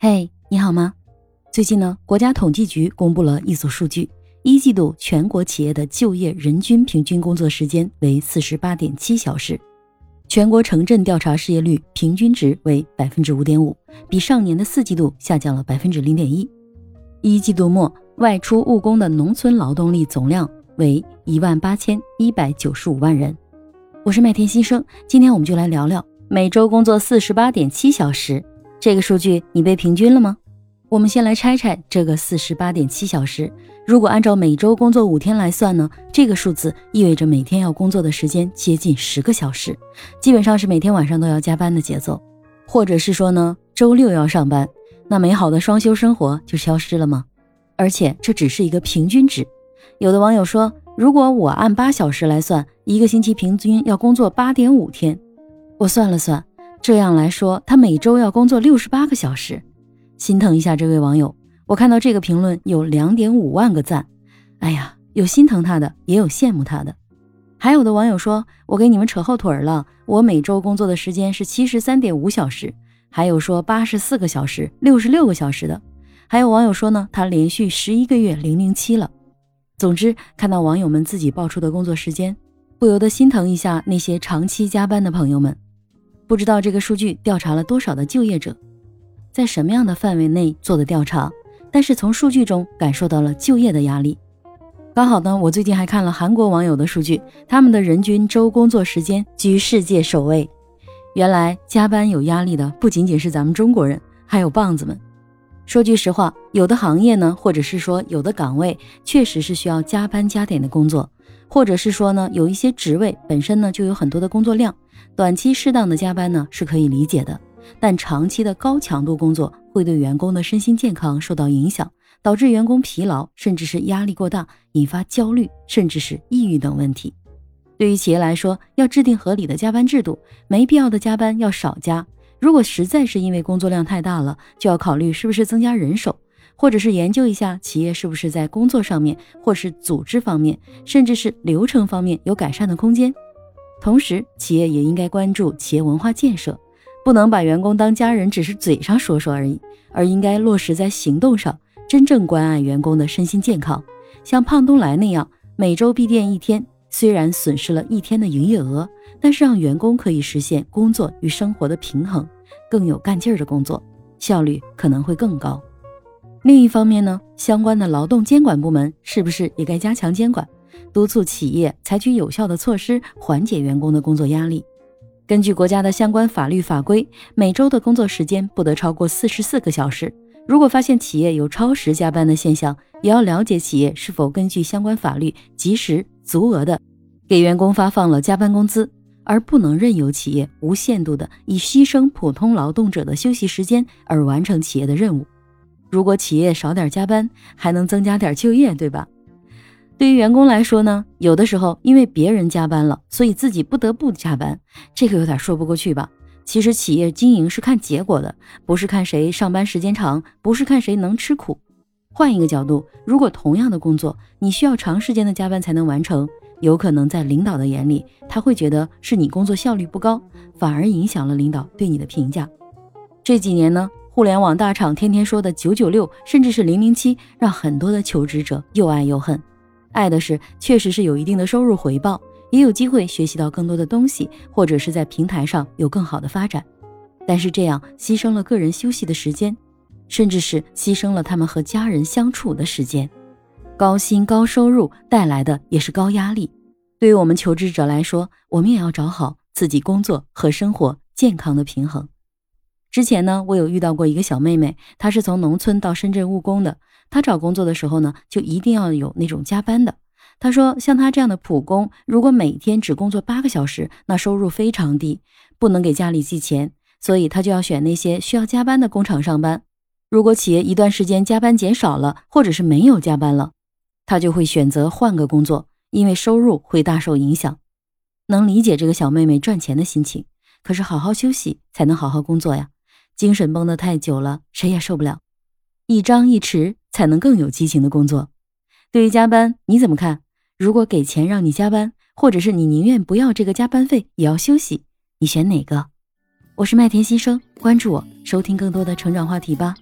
嘿，你好吗？最近呢，国家统计局公布了一组数据，一季度全国企业的就业人均平均工作时间为四十八点七小时，全国城镇调查失业率平均值为百分之五点五，比上年的四季度下降了百分之零点一。一季度末外出务工的农村劳动力总量为一万八千一百九十五万人。我是麦田新生，今天我们就来聊聊每周工作四十八点七小时这个数据，你被平均了吗？我们先来拆拆这个四十八点七小时。如果按照每周工作五天来算呢，这个数字意味着每天要工作的时间接近十个小时，基本上是每天晚上都要加班的节奏，或者是说呢，周六要上班。那美好的双休生活就消失了吗？而且这只是一个平均值。有的网友说，如果我按八小时来算，一个星期平均要工作八点五天。我算了算，这样来说，他每周要工作六十八个小时。心疼一下这位网友。我看到这个评论有两点五万个赞。哎呀，有心疼他的，也有羡慕他的。还有的网友说，我给你们扯后腿了，我每周工作的时间是七十三点五小时。还有说八十四个小时、六十六个小时的，还有网友说呢，他连续十一个月零零七了。总之，看到网友们自己报出的工作时间，不由得心疼一下那些长期加班的朋友们。不知道这个数据调查了多少的就业者，在什么样的范围内做的调查？但是从数据中感受到了就业的压力。刚好呢，我最近还看了韩国网友的数据，他们的人均周工作时间居世界首位。原来加班有压力的不仅仅是咱们中国人，还有棒子们。说句实话，有的行业呢，或者是说有的岗位，确实是需要加班加点的工作，或者是说呢，有一些职位本身呢就有很多的工作量，短期适当的加班呢是可以理解的。但长期的高强度工作会对员工的身心健康受到影响，导致员工疲劳，甚至是压力过大，引发焦虑，甚至是抑郁等问题。对于企业来说，要制定合理的加班制度，没必要的加班要少加。如果实在是因为工作量太大了，就要考虑是不是增加人手，或者是研究一下企业是不是在工作上面，或是组织方面，甚至是流程方面有改善的空间。同时，企业也应该关注企业文化建设，不能把员工当家人，只是嘴上说说而已，而应该落实在行动上，真正关爱员工的身心健康。像胖东来那样，每周闭店一天。虽然损失了一天的营业额，但是让员工可以实现工作与生活的平衡，更有干劲儿的工作，效率可能会更高。另一方面呢，相关的劳动监管部门是不是也该加强监管，督促企业采取有效的措施，缓解员工的工作压力？根据国家的相关法律法规，每周的工作时间不得超过四十四个小时。如果发现企业有超时加班的现象，也要了解企业是否根据相关法律及时。足额的给员工发放了加班工资，而不能任由企业无限度的以牺牲普通劳动者的休息时间而完成企业的任务。如果企业少点加班，还能增加点就业，对吧？对于员工来说呢，有的时候因为别人加班了，所以自己不得不加班，这个有点说不过去吧？其实企业经营是看结果的，不是看谁上班时间长，不是看谁能吃苦。换一个角度，如果同样的工作，你需要长时间的加班才能完成，有可能在领导的眼里，他会觉得是你工作效率不高，反而影响了领导对你的评价。这几年呢，互联网大厂天天说的九九六，甚至是零零七，让很多的求职者又爱又恨。爱的是确实是有一定的收入回报，也有机会学习到更多的东西，或者是在平台上有更好的发展，但是这样牺牲了个人休息的时间。甚至是牺牲了他们和家人相处的时间，高薪高收入带来的也是高压力。对于我们求职者来说，我们也要找好自己工作和生活健康的平衡。之前呢，我有遇到过一个小妹妹，她是从农村到深圳务工的。他找工作的时候呢，就一定要有那种加班的。他说，像他这样的普工，如果每天只工作八个小时，那收入非常低，不能给家里寄钱，所以他就要选那些需要加班的工厂上班。如果企业一段时间加班减少了，或者是没有加班了，他就会选择换个工作，因为收入会大受影响。能理解这个小妹妹赚钱的心情，可是好好休息才能好好工作呀。精神绷得太久了，谁也受不了。一张一弛才能更有激情的工作。对于加班，你怎么看？如果给钱让你加班，或者是你宁愿不要这个加班费也要休息，你选哪个？我是麦田新生，关注我，收听更多的成长话题吧。